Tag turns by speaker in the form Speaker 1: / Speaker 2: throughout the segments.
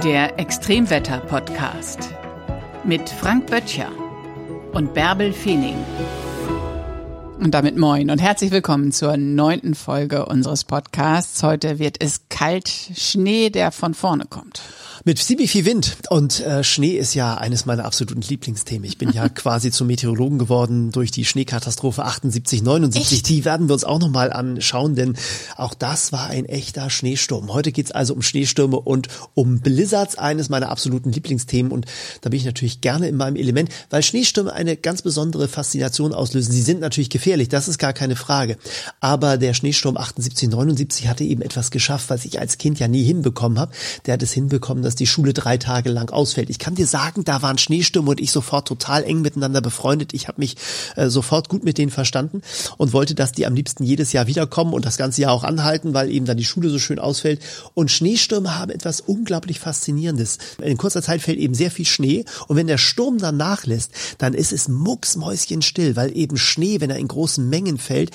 Speaker 1: Der Extremwetter-Podcast mit Frank Böttcher und Bärbel Feening. Und damit moin und herzlich willkommen zur neunten Folge unseres Podcasts. Heute wird es kalt, Schnee, der von vorne kommt.
Speaker 2: Mit ziemlich viel Wind und äh, Schnee ist ja eines meiner absoluten Lieblingsthemen. Ich bin ja quasi zum Meteorologen geworden durch die Schneekatastrophe 78, 79. Echt? Die werden wir uns auch nochmal anschauen, denn auch das war ein echter Schneesturm. Heute geht's also um Schneestürme und um Blizzards, eines meiner absoluten Lieblingsthemen. Und da bin ich natürlich gerne in meinem Element, weil Schneestürme eine ganz besondere Faszination auslösen. Sie sind natürlich gefährlich, das ist gar keine Frage. Aber der Schneesturm 78, 79 hatte eben etwas geschafft, was ich als Kind ja nie hinbekommen habe. Der hat es hinbekommen, dass die Schule drei Tage lang ausfällt. Ich kann dir sagen, da waren Schneestürme und ich sofort total eng miteinander befreundet. Ich habe mich äh, sofort gut mit denen verstanden und wollte, dass die am liebsten jedes Jahr wiederkommen und das ganze Jahr auch anhalten, weil eben dann die Schule so schön ausfällt. Und Schneestürme haben etwas unglaublich Faszinierendes. In kurzer Zeit fällt eben sehr viel Schnee und wenn der Sturm dann nachlässt, dann ist es mucksmäuschenstill, weil eben Schnee, wenn er in großen Mengen fällt,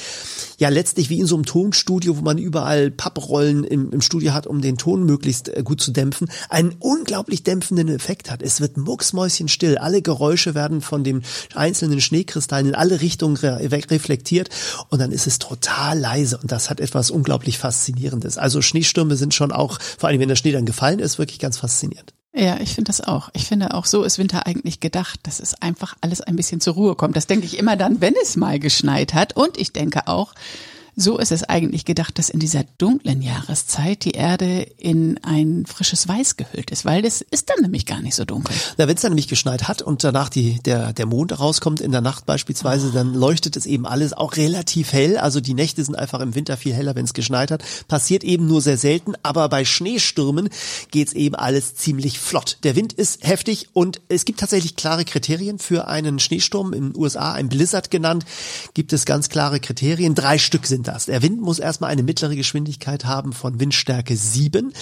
Speaker 2: ja letztlich wie in so einem Tonstudio, wo man überall Papprollen im, im Studio hat, um den Ton möglichst äh, gut zu dämpfen, einen unglaublich dämpfenden Effekt hat. Es wird mucksmäuschenstill. Alle Geräusche werden von den einzelnen Schneekristallen in alle Richtungen re reflektiert und dann ist es total leise und das hat etwas unglaublich Faszinierendes. Also Schneestürme sind schon auch, vor allem wenn der Schnee dann gefallen ist, wirklich ganz faszinierend.
Speaker 1: Ja, ich finde das auch. Ich finde auch, so ist Winter eigentlich gedacht, dass es einfach alles ein bisschen zur Ruhe kommt. Das denke ich immer dann, wenn es mal geschneit hat. Und ich denke auch, so ist es eigentlich gedacht, dass in dieser dunklen Jahreszeit die Erde in ein frisches Weiß gehüllt ist, weil es ist dann nämlich gar nicht so dunkel.
Speaker 2: Na, wenn es dann nämlich geschneit hat und danach die, der, der Mond rauskommt in der Nacht beispielsweise, dann leuchtet es eben alles auch relativ hell. Also die Nächte sind einfach im Winter viel heller, wenn es geschneit hat. Passiert eben nur sehr selten, aber bei Schneestürmen geht's eben alles ziemlich flott. Der Wind ist heftig und es gibt tatsächlich klare Kriterien für einen Schneesturm. In den USA, ein Blizzard genannt, gibt es ganz klare Kriterien. Drei Stück sind das. Der Wind muss erstmal eine mittlere Geschwindigkeit haben von Windstärke 7,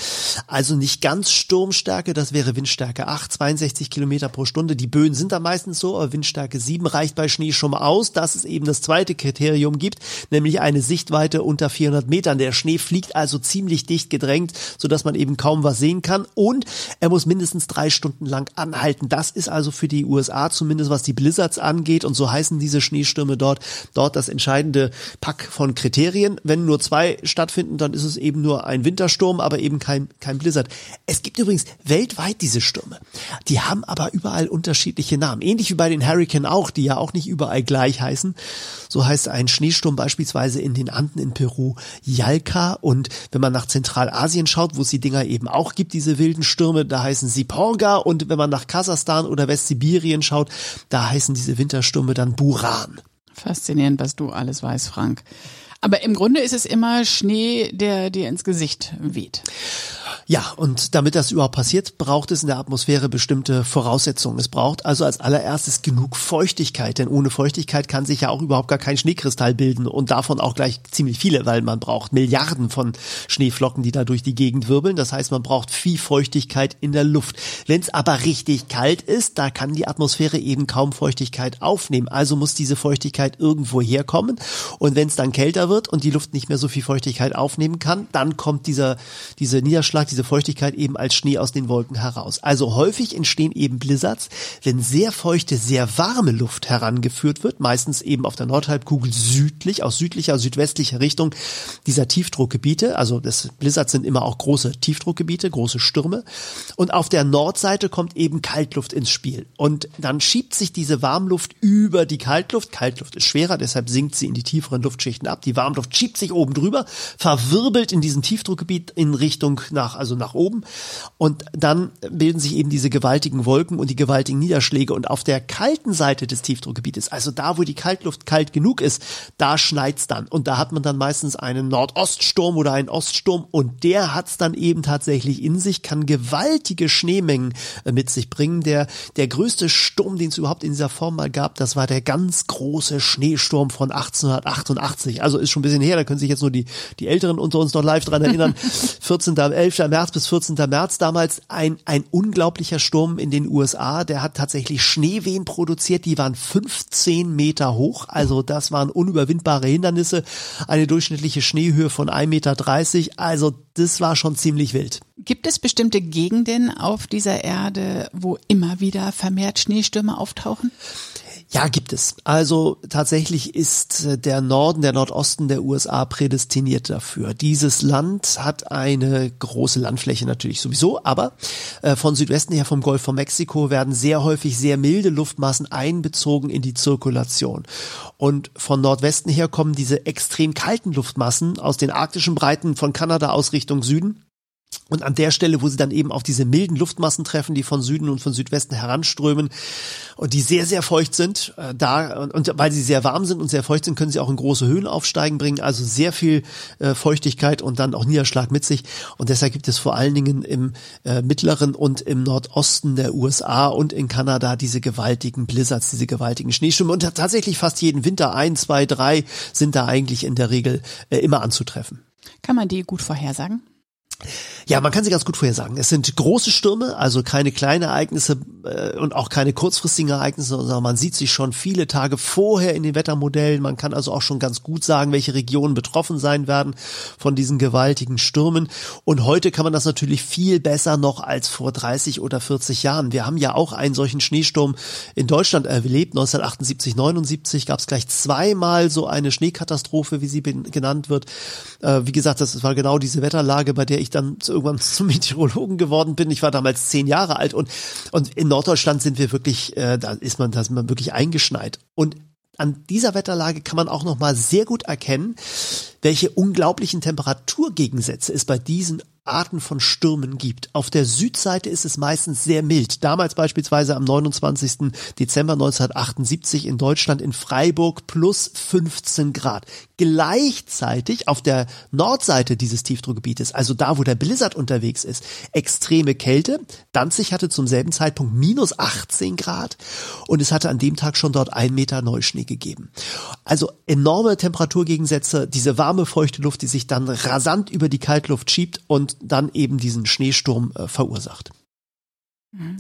Speaker 2: also nicht ganz Sturmstärke, das wäre Windstärke 8, 62 Kilometer pro Stunde. Die Böen sind da meistens so, aber Windstärke 7 reicht bei Schnee schon mal aus, dass es eben das zweite Kriterium gibt, nämlich eine Sichtweite unter 400 Metern. Der Schnee fliegt also ziemlich dicht gedrängt, sodass man eben kaum was sehen kann und er muss mindestens drei Stunden lang anhalten. Das ist also für die USA zumindest, was die Blizzards angeht und so heißen diese Schneestürme dort, dort das entscheidende Pack von Kriterien Kriterien. Wenn nur zwei stattfinden, dann ist es eben nur ein Wintersturm, aber eben kein, kein Blizzard. Es gibt übrigens weltweit diese Stürme. Die haben aber überall unterschiedliche Namen. Ähnlich wie bei den Hurricane auch, die ja auch nicht überall gleich heißen. So heißt ein Schneesturm beispielsweise in den Anden in Peru Yalka. Und wenn man nach Zentralasien schaut, wo es die Dinger eben auch gibt, diese wilden Stürme, da heißen sie Porga. Und wenn man nach Kasachstan oder Westsibirien schaut, da heißen diese Winterstürme dann Buran.
Speaker 1: Faszinierend, was du alles weißt, Frank. Aber im Grunde ist es immer Schnee, der dir ins Gesicht weht.
Speaker 2: Ja, und damit das überhaupt passiert, braucht es in der Atmosphäre bestimmte Voraussetzungen. Es braucht also als allererstes genug Feuchtigkeit, denn ohne Feuchtigkeit kann sich ja auch überhaupt gar kein Schneekristall bilden und davon auch gleich ziemlich viele, weil man braucht Milliarden von Schneeflocken, die da durch die Gegend wirbeln. Das heißt, man braucht viel Feuchtigkeit in der Luft. Wenn es aber richtig kalt ist, da kann die Atmosphäre eben kaum Feuchtigkeit aufnehmen. Also muss diese Feuchtigkeit irgendwo herkommen. Und wenn es dann kälter wird und die Luft nicht mehr so viel Feuchtigkeit aufnehmen kann, dann kommt dieser, diese Niederschlag, diese Feuchtigkeit eben als Schnee aus den Wolken heraus. Also häufig entstehen eben Blizzards, wenn sehr feuchte, sehr warme Luft herangeführt wird, meistens eben auf der Nordhalbkugel südlich, aus südlicher, südwestlicher Richtung dieser Tiefdruckgebiete. Also das Blizzards sind immer auch große Tiefdruckgebiete, große Stürme. Und auf der Nordseite kommt eben Kaltluft ins Spiel. Und dann schiebt sich diese Warmluft über die Kaltluft. Kaltluft ist schwerer, deshalb sinkt sie in die tieferen Luftschichten ab. Die Warmluft schiebt sich oben drüber, verwirbelt in diesem Tiefdruckgebiet in Richtung nach also nach oben. Und dann bilden sich eben diese gewaltigen Wolken und die gewaltigen Niederschläge. Und auf der kalten Seite des Tiefdruckgebietes, also da, wo die Kaltluft kalt genug ist, da schneit's dann. Und da hat man dann meistens einen Nordoststurm oder einen Oststurm und der hat's dann eben tatsächlich in sich, kann gewaltige Schneemengen äh, mit sich bringen. Der, der größte Sturm, den es überhaupt in dieser Form mal gab, das war der ganz große Schneesturm von 1888. Also ist schon ein bisschen her, da können sich jetzt nur die, die Älteren unter uns noch live dran erinnern. 14. 11. März bis 14. März damals ein, ein unglaublicher Sturm in den USA. Der hat tatsächlich Schneewehen produziert. Die waren 15 Meter hoch. Also das waren unüberwindbare Hindernisse. Eine durchschnittliche Schneehöhe von 1,30 Meter. Also das war schon ziemlich wild.
Speaker 1: Gibt es bestimmte Gegenden auf dieser Erde, wo immer wieder vermehrt Schneestürme auftauchen?
Speaker 2: Ja, gibt es. Also tatsächlich ist äh, der Norden, der Nordosten der USA prädestiniert dafür. Dieses Land hat eine große Landfläche natürlich sowieso, aber äh, von Südwesten her vom Golf von Mexiko werden sehr häufig sehr milde Luftmassen einbezogen in die Zirkulation. Und von Nordwesten her kommen diese extrem kalten Luftmassen aus den arktischen Breiten von Kanada aus Richtung Süden und an der Stelle, wo sie dann eben auf diese milden Luftmassen treffen, die von Süden und von Südwesten heranströmen und die sehr, sehr feucht sind, äh, da, und, und, weil sie sehr warm sind und sehr feucht sind, können sie auch in große Höhen aufsteigen bringen, also sehr viel äh, Feuchtigkeit und dann auch Niederschlag mit sich. Und deshalb gibt es vor allen Dingen im äh, mittleren und im Nordosten der USA und in Kanada diese gewaltigen Blizzards, diese gewaltigen Schneestürme. Und tatsächlich fast jeden Winter ein, zwei, drei sind da eigentlich in der Regel äh, immer anzutreffen.
Speaker 1: Kann man die gut vorhersagen?
Speaker 2: Ja, man kann sie ganz gut vorhersagen. Es sind große Stürme, also keine kleinen Ereignisse äh, und auch keine kurzfristigen Ereignisse, sondern man sieht sich schon viele Tage vorher in den Wettermodellen. Man kann also auch schon ganz gut sagen, welche Regionen betroffen sein werden von diesen gewaltigen Stürmen. Und heute kann man das natürlich viel besser noch als vor 30 oder 40 Jahren. Wir haben ja auch einen solchen Schneesturm in Deutschland erlebt. 1978, 79 gab es gleich zweimal so eine Schneekatastrophe, wie sie genannt wird. Äh, wie gesagt, das war genau diese Wetterlage, bei der ich dann irgendwann zum Meteorologen geworden bin. Ich war damals zehn Jahre alt und, und in Norddeutschland sind wir wirklich, äh, da ist man, da ist man wirklich eingeschneit. Und an dieser Wetterlage kann man auch noch mal sehr gut erkennen, welche unglaublichen Temperaturgegensätze es bei diesen Arten von Stürmen gibt. Auf der Südseite ist es meistens sehr mild. Damals beispielsweise am 29. Dezember 1978 in Deutschland in Freiburg plus 15 Grad. Gleichzeitig auf der Nordseite dieses Tiefdruckgebietes, also da, wo der Blizzard unterwegs ist, extreme Kälte. Danzig hatte zum selben Zeitpunkt minus 18 Grad und es hatte an dem Tag schon dort ein Meter Neuschnee gegeben. Also enorme Temperaturgegensätze, diese warme, feuchte Luft, die sich dann rasant über die Kaltluft schiebt und dann eben diesen Schneesturm äh, verursacht.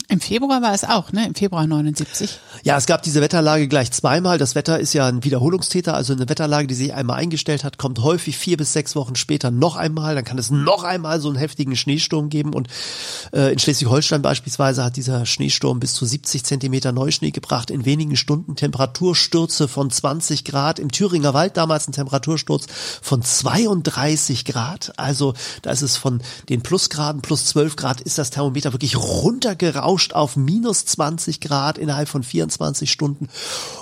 Speaker 1: Im Februar war es auch, ne? Im Februar 79.
Speaker 2: Ja, es gab diese Wetterlage gleich zweimal. Das Wetter ist ja ein Wiederholungstäter, also eine Wetterlage, die sich einmal eingestellt hat, kommt häufig vier bis sechs Wochen später noch einmal. Dann kann es noch einmal so einen heftigen Schneesturm geben. Und äh, in Schleswig-Holstein beispielsweise hat dieser Schneesturm bis zu 70 Zentimeter Neuschnee gebracht. In wenigen Stunden Temperaturstürze von 20 Grad. Im Thüringer Wald damals ein Temperatursturz von 32 Grad. Also da ist es von den Plusgraden plus 12 Grad ist das Thermometer wirklich runtergegangen gerauscht auf minus 20 Grad innerhalb von 24 Stunden.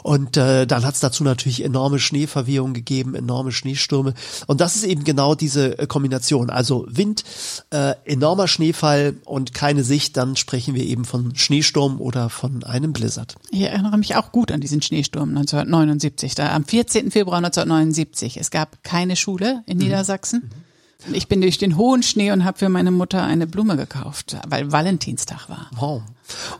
Speaker 2: Und äh, dann hat es dazu natürlich enorme Schneeverwehungen gegeben, enorme Schneestürme. Und das ist eben genau diese äh, Kombination. Also Wind, äh, enormer Schneefall und keine Sicht, dann sprechen wir eben von Schneesturm oder von einem Blizzard.
Speaker 1: Ich erinnere mich auch gut an diesen Schneesturm 1979, da am 14. Februar 1979. Es gab keine Schule in mhm. Niedersachsen. Mhm. Ich bin durch den hohen Schnee und habe für meine Mutter eine Blume gekauft, weil Valentinstag war.
Speaker 2: Wow.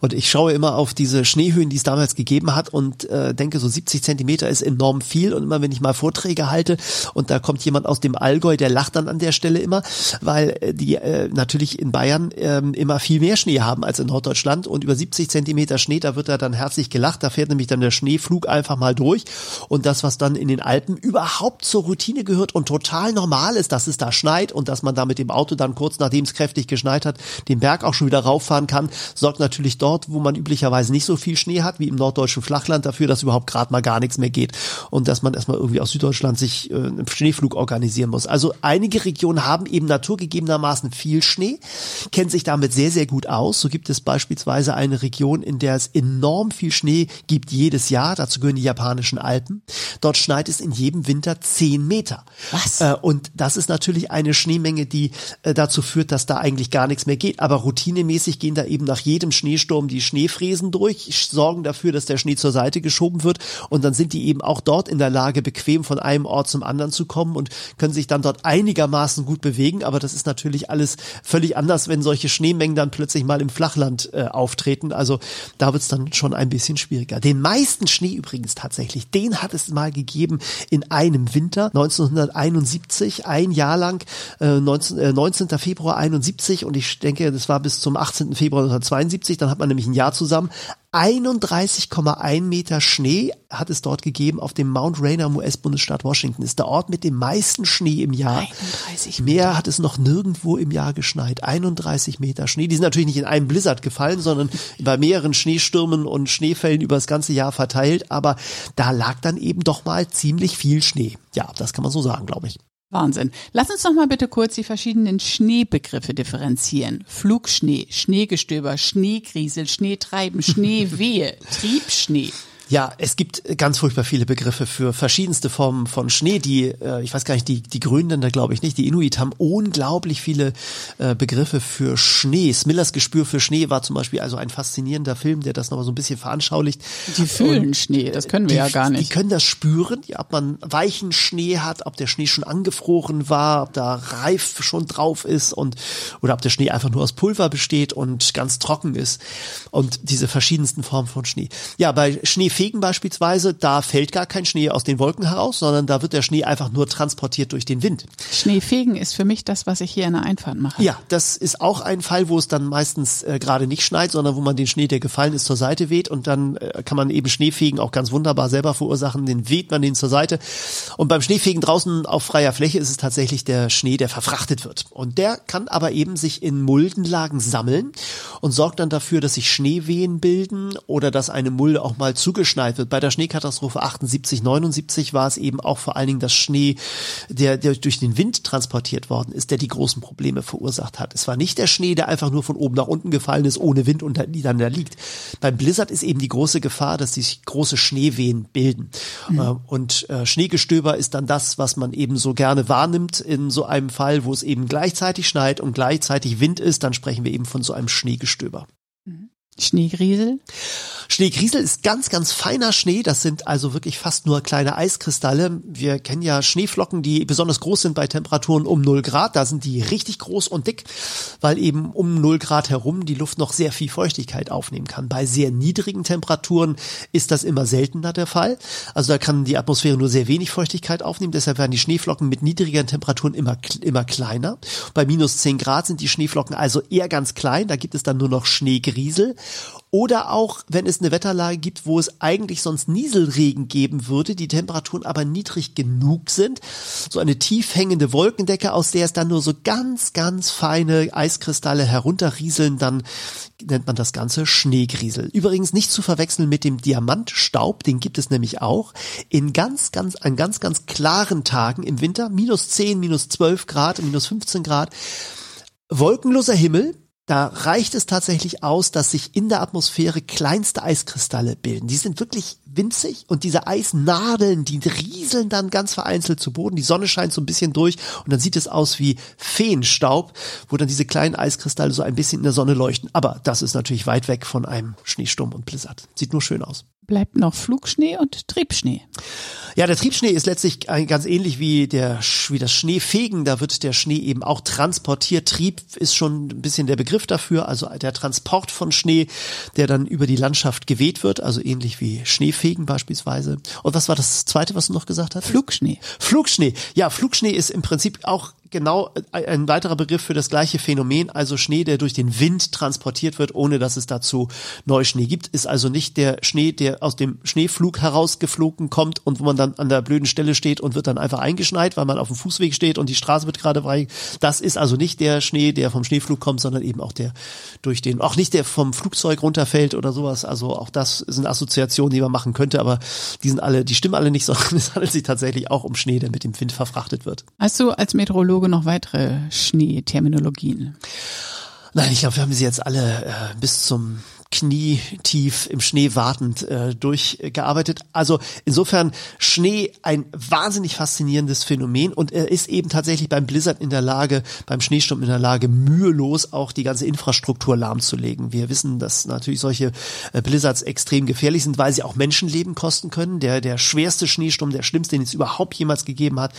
Speaker 2: Und ich schaue immer auf diese Schneehöhen, die es damals gegeben hat und äh, denke, so 70 Zentimeter ist enorm viel. Und immer wenn ich mal Vorträge halte und da kommt jemand aus dem Allgäu, der lacht dann an der Stelle immer, weil äh, die äh, natürlich in Bayern äh, immer viel mehr Schnee haben als in Norddeutschland. Und über 70 Zentimeter Schnee, da wird er dann herzlich gelacht. Da fährt nämlich dann der Schneeflug einfach mal durch. Und das, was dann in den Alpen überhaupt zur Routine gehört und total normal ist, dass es da schneit und dass man da mit dem Auto dann kurz nachdem es kräftig geschneit hat, den Berg auch schon wieder rauffahren kann, sorgt natürlich natürlich dort, wo man üblicherweise nicht so viel Schnee hat, wie im norddeutschen Flachland, dafür, dass überhaupt gerade mal gar nichts mehr geht und dass man erstmal irgendwie aus Süddeutschland sich äh, einen Schneeflug organisieren muss. Also einige Regionen haben eben naturgegebenermaßen viel Schnee, kennen sich damit sehr, sehr gut aus. So gibt es beispielsweise eine Region, in der es enorm viel Schnee gibt jedes Jahr. Dazu gehören die japanischen Alpen. Dort schneit es in jedem Winter zehn Meter.
Speaker 1: Was?
Speaker 2: Äh, und das ist natürlich eine Schneemenge, die äh, dazu führt, dass da eigentlich gar nichts mehr geht. Aber routinemäßig gehen da eben nach jedem Schneesturm die Schneefräsen durch, sorgen dafür, dass der Schnee zur Seite geschoben wird und dann sind die eben auch dort in der Lage, bequem von einem Ort zum anderen zu kommen und können sich dann dort einigermaßen gut bewegen, aber das ist natürlich alles völlig anders, wenn solche Schneemengen dann plötzlich mal im Flachland äh, auftreten. Also da wird es dann schon ein bisschen schwieriger. Den meisten Schnee übrigens tatsächlich, den hat es mal gegeben in einem Winter 1971, ein Jahr lang, äh, 19, äh, 19. Februar 71 und ich denke, das war bis zum 18. Februar 1972 1999, dann hat man nämlich ein Jahr zusammen. 31,1 Meter Schnee hat es dort gegeben auf dem Mount Rainier im US-Bundesstaat Washington. Ist der Ort mit dem meisten Schnee im Jahr. 31 Meter. Mehr hat es noch nirgendwo im Jahr geschneit. 31 Meter Schnee. Die sind natürlich nicht in einem Blizzard gefallen, sondern bei mehreren Schneestürmen und Schneefällen über das ganze Jahr verteilt. Aber da lag dann eben doch mal ziemlich viel Schnee. Ja, das kann man so sagen, glaube ich.
Speaker 1: Wahnsinn. Lass uns noch mal bitte kurz die verschiedenen Schneebegriffe differenzieren. Flugschnee, Schneegestöber, Schneegriesel, Schneetreiben, Schneewehe, Triebschnee.
Speaker 2: Ja, es gibt ganz furchtbar viele Begriffe für verschiedenste Formen von Schnee. Die, äh, ich weiß gar nicht, die, die Grönländer glaube ich nicht, die Inuit haben unglaublich viele äh, Begriffe für Schnee. Smillers Gespür für Schnee war zum Beispiel also ein faszinierender Film, der das nochmal so ein bisschen veranschaulicht.
Speaker 1: Die fühlen Und Schnee, das können wir
Speaker 2: die,
Speaker 1: ja gar nicht.
Speaker 2: Die können das spüren, ja, ob man weichen Schnee hat, ob der Schnee schon angefroren war, ob da Reif schon drauf ist und oder ob der Schnee einfach nur aus Pulver besteht und ganz trocken ist. Und diese verschiedensten Formen von Schnee. Ja, bei Schnee Fegen beispielsweise, da fällt gar kein Schnee aus den Wolken heraus, sondern da wird der Schnee einfach nur transportiert durch den Wind.
Speaker 1: Schneefegen ist für mich das, was ich hier in der Einfahrt mache.
Speaker 2: Ja, das ist auch ein Fall, wo es dann meistens äh, gerade nicht schneit, sondern wo man den Schnee, der gefallen ist, zur Seite weht und dann äh, kann man eben Schneefegen auch ganz wunderbar selber verursachen. Den weht man den zur Seite. Und beim Schneefegen draußen auf freier Fläche ist es tatsächlich der Schnee, der verfrachtet wird. Und der kann aber eben sich in Muldenlagen sammeln und sorgt dann dafür, dass sich Schneewehen bilden oder dass eine Mulde auch mal zugeschneit zugeschneit wird. Bei der Schneekatastrophe 78, 79 war es eben auch vor allen Dingen das Schnee, der, der durch den Wind transportiert worden ist, der die großen Probleme verursacht hat. Es war nicht der Schnee, der einfach nur von oben nach unten gefallen ist, ohne Wind und dann da liegt. Beim Blizzard ist eben die große Gefahr, dass sich große Schneewehen bilden. Mhm. Und äh, Schneegestöber ist dann das, was man eben so gerne wahrnimmt in so einem Fall, wo es eben gleichzeitig schneit und gleichzeitig Wind ist, dann sprechen wir eben von so einem Schneegestöber.
Speaker 1: Schneegriesel?
Speaker 2: Schneegriesel ist ganz, ganz feiner Schnee. Das sind also wirklich fast nur kleine Eiskristalle. Wir kennen ja Schneeflocken, die besonders groß sind bei Temperaturen um 0 Grad. Da sind die richtig groß und dick, weil eben um 0 Grad herum die Luft noch sehr viel Feuchtigkeit aufnehmen kann. Bei sehr niedrigen Temperaturen ist das immer seltener der Fall. Also da kann die Atmosphäre nur sehr wenig Feuchtigkeit aufnehmen. Deshalb werden die Schneeflocken mit niedrigeren Temperaturen immer, immer kleiner. Bei minus 10 Grad sind die Schneeflocken also eher ganz klein. Da gibt es dann nur noch Schneegriesel. Oder auch, wenn es eine Wetterlage gibt, wo es eigentlich sonst Nieselregen geben würde, die Temperaturen aber niedrig genug sind. So eine tief hängende Wolkendecke, aus der es dann nur so ganz, ganz feine Eiskristalle herunterrieseln, dann nennt man das Ganze Schneegriesel. Übrigens nicht zu verwechseln mit dem Diamantstaub, den gibt es nämlich auch in ganz, ganz, an ganz, ganz klaren Tagen im Winter, minus 10, minus 12 Grad, minus 15 Grad. Wolkenloser Himmel, da reicht es tatsächlich aus, dass sich in der Atmosphäre kleinste Eiskristalle bilden. Die sind wirklich winzig und diese Eisnadeln, die rieseln dann ganz vereinzelt zu Boden. Die Sonne scheint so ein bisschen durch und dann sieht es aus wie Feenstaub, wo dann diese kleinen Eiskristalle so ein bisschen in der Sonne leuchten. Aber das ist natürlich weit weg von einem Schneesturm und Blizzard. Sieht nur schön aus.
Speaker 1: Bleibt noch Flugschnee und Triebschnee.
Speaker 2: Ja, der Triebschnee ist letztlich ganz ähnlich wie der wie das Schneefegen. Da wird der Schnee eben auch transportiert. Trieb ist schon ein bisschen der Begriff dafür, also der Transport von Schnee, der dann über die Landschaft geweht wird, also ähnlich wie Schneefegen beispielsweise. Und was war das zweite, was du noch gesagt hast?
Speaker 1: Flugschnee.
Speaker 2: Flugschnee. Ja, Flugschnee ist im Prinzip auch genau äh, ein weiterer Begriff für das gleiche Phänomen, also Schnee, der durch den Wind transportiert wird, ohne dass es dazu Neuschnee gibt, ist also nicht der Schnee, der aus dem Schneeflug herausgeflogen kommt und wo man dann an der blöden Stelle steht und wird dann einfach eingeschneit, weil man auf dem Fußweg steht und die Straße wird gerade frei. Das ist also nicht der Schnee, der vom Schneeflug kommt, sondern eben auch der durch den, auch nicht der vom Flugzeug runterfällt oder sowas. Also auch das sind Assoziationen, die man machen könnte, aber die sind alle, die stimmen alle nicht, sondern es handelt sich tatsächlich auch um Schnee, der mit dem Wind verfrachtet wird.
Speaker 1: Hast du als Meteorologe Meteorologe noch weitere Schneeterminologien?
Speaker 2: Nein, ich glaube, wir haben sie jetzt alle äh, bis zum knietief im Schnee wartend äh, durchgearbeitet. Also insofern Schnee ein wahnsinnig faszinierendes Phänomen und er ist eben tatsächlich beim Blizzard in der Lage, beim Schneesturm in der Lage, mühelos auch die ganze Infrastruktur lahmzulegen. Wir wissen, dass natürlich solche äh, Blizzards extrem gefährlich sind, weil sie auch Menschenleben kosten können. Der, der schwerste Schneesturm, der schlimmste, den es überhaupt jemals gegeben hat,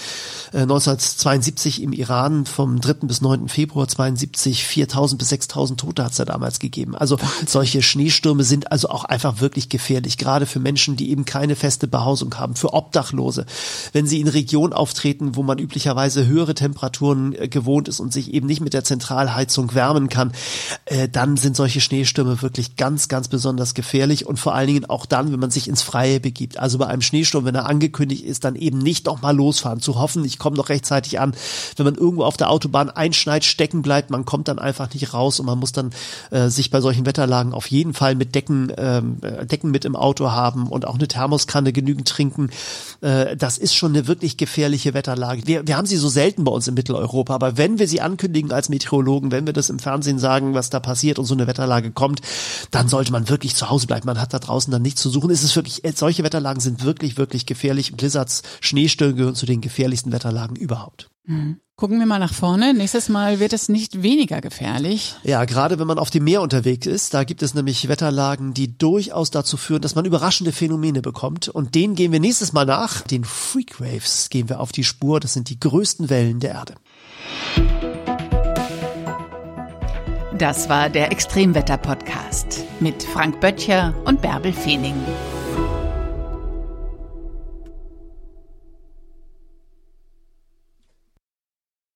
Speaker 2: äh, 1972 im Iran vom 3. bis 9. Februar 72, 4000 bis 6000 Tote hat es da damals gegeben. Also solche Schneestürme sind also auch einfach wirklich gefährlich, gerade für Menschen, die eben keine feste Behausung haben, für Obdachlose. Wenn sie in Regionen auftreten, wo man üblicherweise höhere Temperaturen äh, gewohnt ist und sich eben nicht mit der Zentralheizung wärmen kann, äh, dann sind solche Schneestürme wirklich ganz, ganz besonders gefährlich und vor allen Dingen auch dann, wenn man sich ins Freie begibt. Also bei einem Schneesturm, wenn er angekündigt ist, dann eben nicht nochmal losfahren, zu hoffen, ich komme noch rechtzeitig an. Wenn man irgendwo auf der Autobahn einschneit, stecken bleibt, man kommt dann einfach nicht raus und man muss dann äh, sich bei solchen Wetterlagen auf jeden Fall mit Decken, ähm, äh, Decken mit im Auto haben und auch eine Thermoskanne genügend trinken. Äh, das ist schon eine wirklich gefährliche Wetterlage. Wir, wir haben sie so selten bei uns in Mitteleuropa, aber wenn wir sie ankündigen als Meteorologen, wenn wir das im Fernsehen sagen, was da passiert und so eine Wetterlage kommt, dann sollte man wirklich zu Hause bleiben. Man hat da draußen dann nichts zu suchen. Es ist wirklich, solche Wetterlagen sind wirklich, wirklich gefährlich. Blizzards, Schneestürme gehören zu den gefährlichsten Wetterlagen überhaupt.
Speaker 1: Mhm. Gucken wir mal nach vorne. Nächstes Mal wird es nicht weniger gefährlich.
Speaker 2: Ja, gerade wenn man auf dem Meer unterwegs ist, da gibt es nämlich Wetterlagen, die durchaus dazu führen, dass man überraschende Phänomene bekommt. Und denen gehen wir nächstes Mal nach. Den Freakwaves gehen wir auf die Spur. Das sind die größten Wellen der Erde.
Speaker 1: Das war der Extremwetter-Podcast mit Frank Böttcher und Bärbel Feening.